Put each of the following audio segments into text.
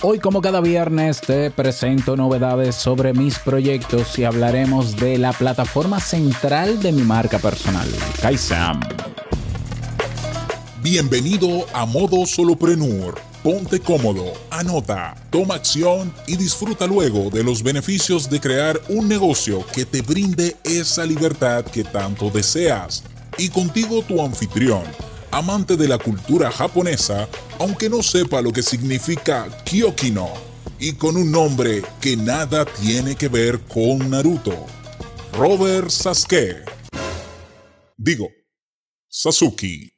Hoy como cada viernes te presento novedades sobre mis proyectos y hablaremos de la plataforma central de mi marca personal, Kaisam. Bienvenido a Modo Soloprenur. Ponte cómodo, anota, toma acción y disfruta luego de los beneficios de crear un negocio que te brinde esa libertad que tanto deseas. Y contigo tu anfitrión amante de la cultura japonesa, aunque no sepa lo que significa Kyokino, y con un nombre que nada tiene que ver con Naruto. Robert Sasuke. Digo, Sasuke.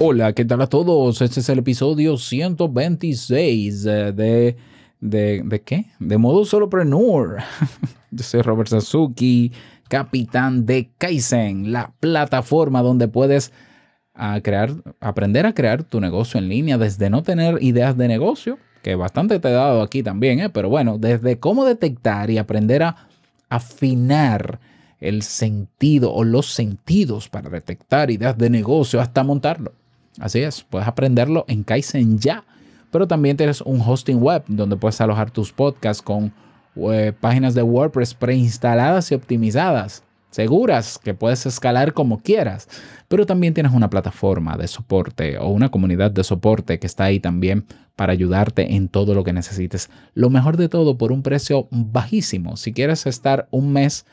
Hola, ¿qué tal a todos? Este es el episodio 126 de... ¿De, de qué? De modo solopreneur. Yo soy Robert Sasuki, capitán de Kaizen, la plataforma donde puedes ah, aprender a crear tu negocio en línea desde no tener ideas de negocio, que bastante te he dado aquí también, ¿eh? pero bueno, desde cómo detectar y aprender a afinar el sentido o los sentidos para detectar ideas de negocio hasta montarlo. Así es, puedes aprenderlo en Kaizen ya, pero también tienes un hosting web donde puedes alojar tus podcasts con eh, páginas de WordPress preinstaladas y optimizadas, seguras, que puedes escalar como quieras, pero también tienes una plataforma de soporte o una comunidad de soporte que está ahí también para ayudarte en todo lo que necesites. Lo mejor de todo por un precio bajísimo. Si quieres estar un mes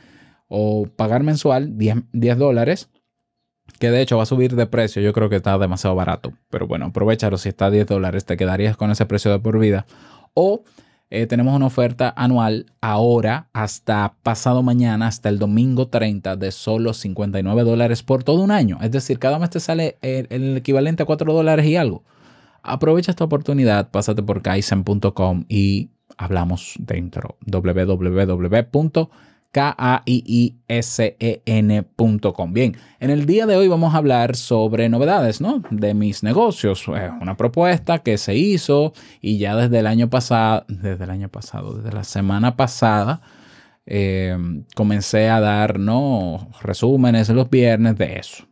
o pagar mensual 10, 10 dólares, que de hecho va a subir de precio, yo creo que está demasiado barato, pero bueno, aprovechalo, si está a 10 dólares, te quedarías con ese precio de por vida. O eh, tenemos una oferta anual ahora hasta pasado mañana, hasta el domingo 30 de solo 59 dólares por todo un año. Es decir, cada mes te sale el, equivalente a 4 dólares y algo. Aprovecha esta oportunidad, pásate por kaizen.com y hablamos dentro. www K-A-I-I-S-E-N.com. Bien, en el día de hoy vamos a hablar sobre novedades, ¿no? De mis negocios. una propuesta que se hizo y ya desde el año pasado, desde el año pasado, desde la semana pasada, eh, comencé a dar, ¿no? Resúmenes los viernes de eso,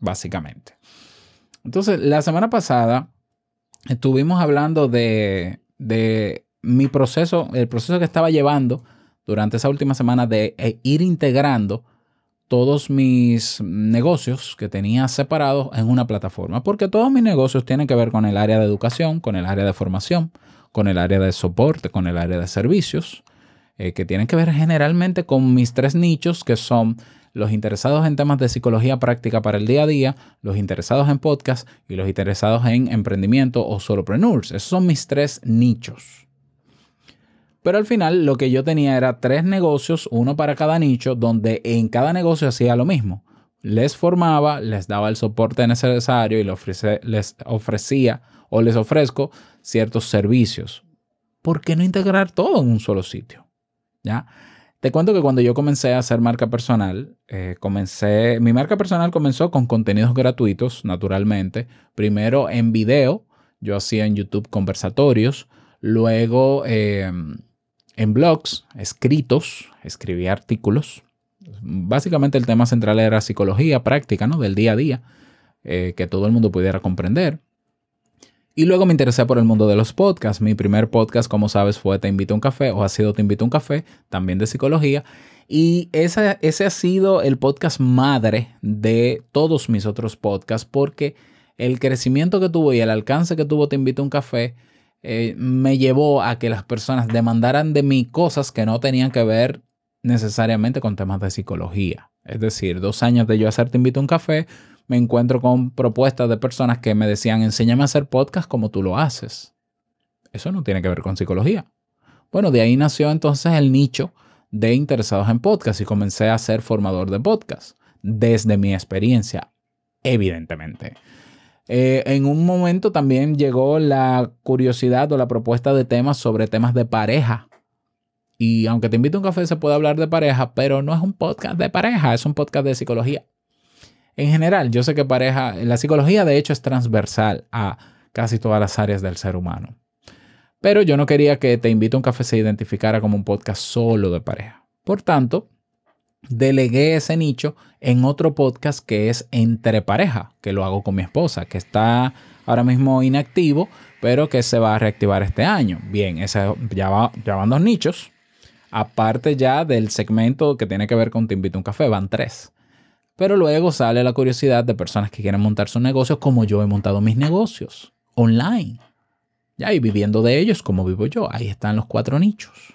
básicamente. Entonces, la semana pasada estuvimos hablando de, de mi proceso, el proceso que estaba llevando durante esa última semana de eh, ir integrando todos mis negocios que tenía separados en una plataforma, porque todos mis negocios tienen que ver con el área de educación, con el área de formación, con el área de soporte, con el área de servicios, eh, que tienen que ver generalmente con mis tres nichos, que son los interesados en temas de psicología práctica para el día a día, los interesados en podcast y los interesados en emprendimiento o solopreneurs. Esos son mis tres nichos. Pero al final lo que yo tenía era tres negocios, uno para cada nicho, donde en cada negocio hacía lo mismo. Les formaba, les daba el soporte necesario y les, ofrecía o les ofrezco ciertos servicios. ¿Por qué no integrar todo en un solo sitio? ¿Ya? Te cuento que cuando yo comencé a hacer marca personal, eh, comencé, mi marca personal comenzó con contenidos gratuitos, naturalmente. Primero en video, yo hacía en YouTube conversatorios, luego em, en blogs escritos, escribí artículos. Básicamente el tema central era psicología práctica, ¿no? Del día a día, eh, que todo el mundo pudiera comprender. Y luego me interesé por el mundo de los podcasts. Mi primer podcast, como sabes, fue Te invito a un café o ha sido Te invito a un café, también de psicología. Y ese, ese ha sido el podcast madre de todos mis otros podcasts porque el crecimiento que tuvo y el alcance que tuvo Te invito a un café eh, me llevó a que las personas demandaran de mí cosas que no tenían que ver necesariamente con temas de psicología. Es decir, dos años de yo hacer Te invito a un café, me encuentro con propuestas de personas que me decían, enséñame a hacer podcast como tú lo haces. Eso no tiene que ver con psicología. Bueno, de ahí nació entonces el nicho de interesados en podcast y comencé a ser formador de podcast desde mi experiencia, evidentemente. Eh, en un momento también llegó la curiosidad o la propuesta de temas sobre temas de pareja. Y aunque te invito a un café, se puede hablar de pareja, pero no es un podcast de pareja, es un podcast de psicología. En general, yo sé que pareja, la psicología de hecho es transversal a casi todas las áreas del ser humano. Pero yo no quería que Te invito a un café se identificara como un podcast solo de pareja. Por tanto, delegué ese nicho en otro podcast que es Entre Pareja, que lo hago con mi esposa, que está ahora mismo inactivo, pero que se va a reactivar este año. Bien, ese, ya, va, ya van dos nichos. Aparte ya del segmento que tiene que ver con Te invito a un café, van tres. Pero luego sale la curiosidad de personas que quieren montar sus negocios como yo he montado mis negocios online. Ya, y viviendo de ellos como vivo yo. Ahí están los cuatro nichos.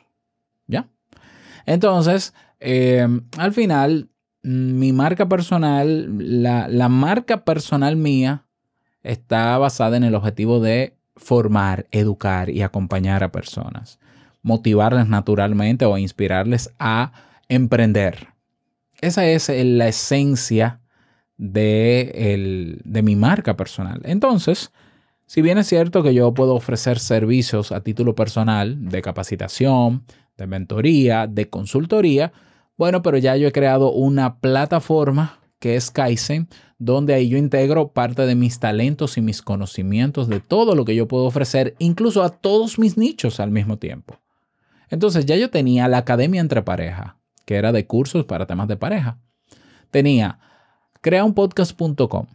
¿Ya? Entonces, eh, al final, mi marca personal, la, la marca personal mía está basada en el objetivo de formar, educar y acompañar a personas, motivarles naturalmente o inspirarles a emprender. Esa es la esencia de, de mi marca personal. Entonces, si bien es cierto que yo puedo ofrecer servicios a título personal de capacitación, de mentoría, de consultoría, bueno, pero ya yo he creado una plataforma que es Kaizen, donde ahí yo integro parte de mis talentos y mis conocimientos de todo lo que yo puedo ofrecer, incluso a todos mis nichos al mismo tiempo. Entonces ya yo tenía la Academia Entre Pareja, que era de cursos para temas de pareja. Tenía creaunpodcast.com,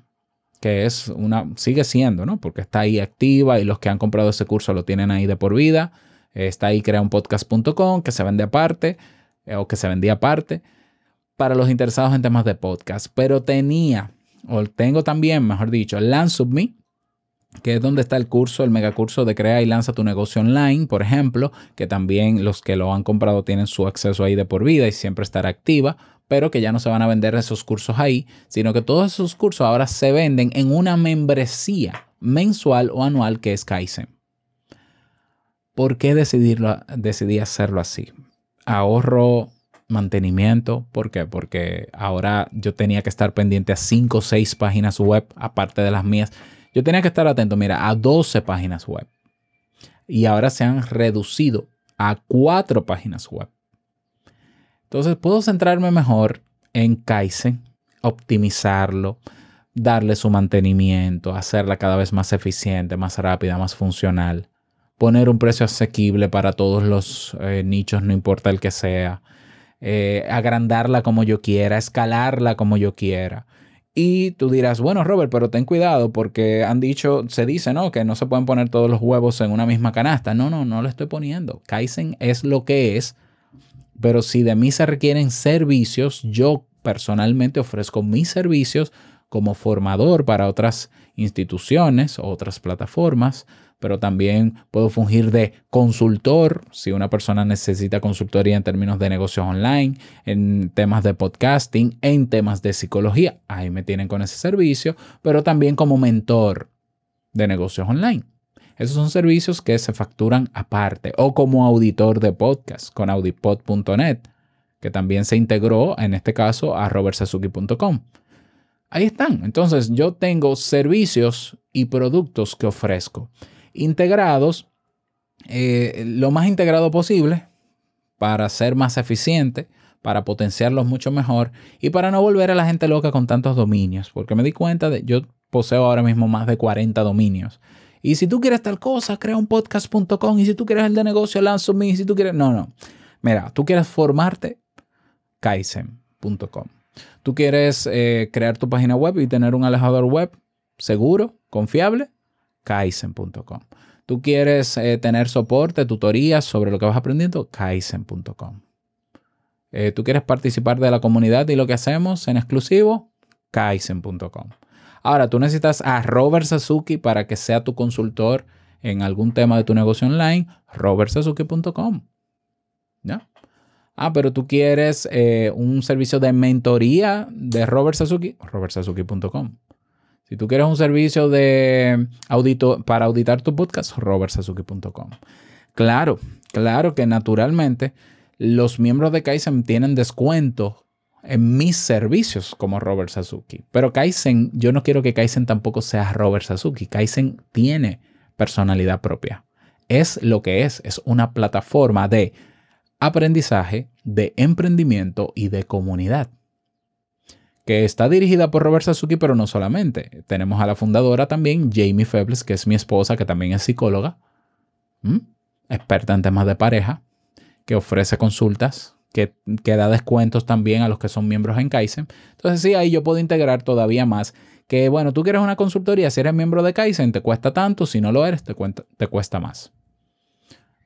que es una, sigue siendo, ¿no? Porque está ahí activa y los que han comprado ese curso lo tienen ahí de por vida. Está ahí creaunpodcast.com, que se vende aparte, eh, o que se vendía aparte para los interesados en temas de podcast, pero tenía, o tengo también, mejor dicho, Me, que es donde está el curso, el megacurso de Crea y Lanza tu negocio online, por ejemplo, que también los que lo han comprado tienen su acceso ahí de por vida y siempre estará activa, pero que ya no se van a vender esos cursos ahí, sino que todos esos cursos ahora se venden en una membresía mensual o anual que es Kaizen. ¿Por qué decidirlo, decidí hacerlo así? Ahorro mantenimiento. ¿Por qué? Porque ahora yo tenía que estar pendiente a 5 o 6 páginas web, aparte de las mías. Yo tenía que estar atento, mira, a 12 páginas web. Y ahora se han reducido a 4 páginas web. Entonces puedo centrarme mejor en Kaizen, optimizarlo, darle su mantenimiento, hacerla cada vez más eficiente, más rápida, más funcional, poner un precio asequible para todos los eh, nichos, no importa el que sea, eh, agrandarla como yo quiera, escalarla como yo quiera. Y tú dirás, bueno, Robert, pero ten cuidado porque han dicho, se dice, ¿no? Que no se pueden poner todos los huevos en una misma canasta. No, no, no lo estoy poniendo. Kaizen es lo que es, pero si de mí se requieren servicios, yo personalmente ofrezco mis servicios como formador para otras instituciones, otras plataformas, pero también puedo fungir de consultor si una persona necesita consultoría en términos de negocios online, en temas de podcasting, en temas de psicología. Ahí me tienen con ese servicio, pero también como mentor de negocios online. Esos son servicios que se facturan aparte o como auditor de podcast con audipod.net, que también se integró en este caso a robertsazuki.com. Ahí están. Entonces yo tengo servicios y productos que ofrezco integrados eh, lo más integrado posible para ser más eficiente, para potenciarlos mucho mejor y para no volver a la gente loca con tantos dominios, porque me di cuenta de, yo poseo ahora mismo más de 40 dominios. Y si tú quieres tal cosa, crea un podcast.com. Y si tú quieres el de negocio, lanzo Y si tú quieres, no, no. Mira, tú quieres formarte, kaizen.com. Tú quieres eh, crear tu página web y tener un alejador web seguro, confiable, kaizen.com. Tú quieres eh, tener soporte, tutorías sobre lo que vas aprendiendo, kaizen.com. Eh, tú quieres participar de la comunidad y lo que hacemos en exclusivo, kaizen.com. Ahora, tú necesitas a Robert Sasuki para que sea tu consultor en algún tema de tu negocio online, robertsazuki.com. ¿Ya? Ah, pero tú quieres eh, un servicio de mentoría de Robert Sasuki, robertsazuki.com. Si tú quieres un servicio de audito para auditar tu podcast, robertsazuki.com. Claro, claro que naturalmente los miembros de Kaizen tienen descuento en mis servicios como Robert Sasuki. Pero Kaizen, yo no quiero que Kaizen tampoco sea Robert Sasuki. Kaizen tiene personalidad propia. Es lo que es, es una plataforma de aprendizaje, de emprendimiento y de comunidad que está dirigida por Robert Sasuki, pero no solamente. Tenemos a la fundadora también, Jamie Febles, que es mi esposa, que también es psicóloga, experta en temas de pareja, que ofrece consultas que, que, da descuentos también a los que son miembros en Kaizen. Entonces sí, ahí yo puedo integrar todavía más que, bueno, tú quieres una consultoría, si eres miembro de Kaizen te cuesta tanto, si no lo eres te, te cuesta más.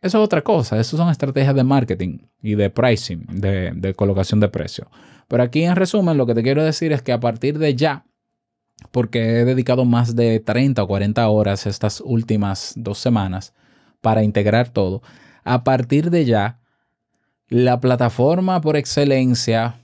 Eso es otra cosa, eso son estrategias de marketing y de pricing, de, de colocación de precio. Pero aquí en resumen lo que te quiero decir es que a partir de ya, porque he dedicado más de 30 o 40 horas estas últimas dos semanas para integrar todo, a partir de ya, la plataforma por excelencia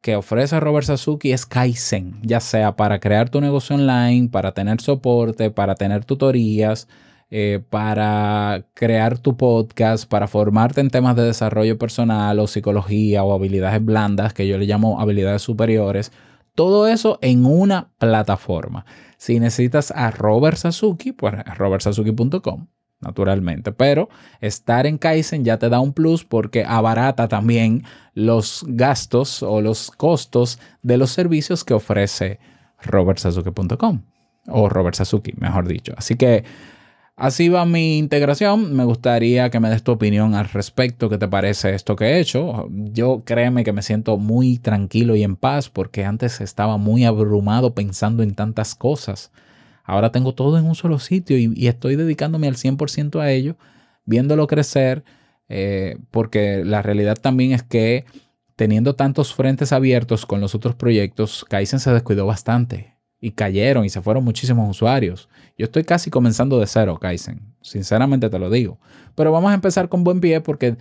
que ofrece Robert Sasuki es Kaizen, ya sea para crear tu negocio online, para tener soporte, para tener tutorías, eh, para crear tu podcast, para formarte en temas de desarrollo personal o psicología o habilidades blandas, que yo le llamo habilidades superiores. Todo eso en una plataforma. Si necesitas a Robert Sasuki, pues robertsasuki.com naturalmente. Pero estar en Kaizen ya te da un plus porque abarata también los gastos o los costos de los servicios que ofrece robertsasuki.com o Robert Sasuki, mejor dicho. Así que así va mi integración. Me gustaría que me des tu opinión al respecto. ¿Qué te parece esto que he hecho? Yo créeme que me siento muy tranquilo y en paz porque antes estaba muy abrumado pensando en tantas cosas. Ahora tengo todo en un solo sitio y, estoy dedicándome al 100% a ello, viéndolo crecer, eh, porque la realidad también es que teniendo tantos frentes abiertos con los otros proyectos, Kaizen se descuidó bastante y cayeron y se fueron muchísimos usuarios. Yo estoy casi comenzando de cero, Kaizen, sinceramente te lo digo. Pero vamos a empezar con buen pie porque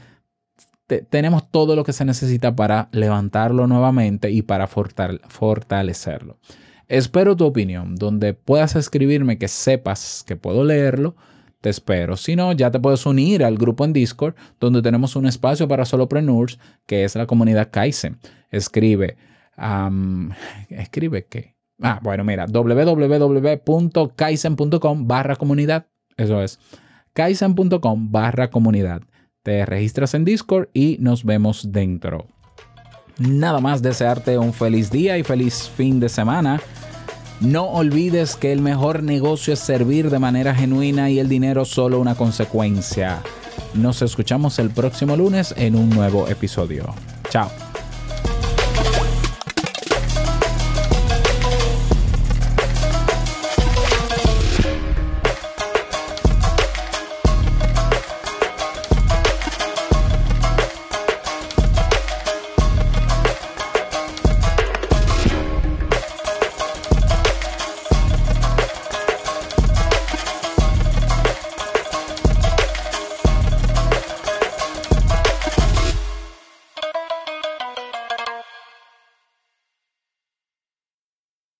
tenemos todo lo que se necesita para levantarlo nuevamente y para fortalecerlo. Espero tu opinión, donde puedas escribirme que sepas que puedo leerlo. Te espero. Si no, ya te puedes unir al grupo en Discord, donde tenemos un espacio para solopreneurs, que es la comunidad Kaizen. Escribe. ¿Escribe qué? Ah, bueno, mira, www.kaizen.com barra comunidad. Eso es. Kaizen.com barra comunidad. Te registras en Discord y nos vemos dentro. Nada más desearte un feliz día y feliz fin de semana. No olvides que el mejor negocio es servir de manera genuina y el dinero solo una consecuencia. Nos escuchamos el próximo lunes en un nuevo episodio. Chao.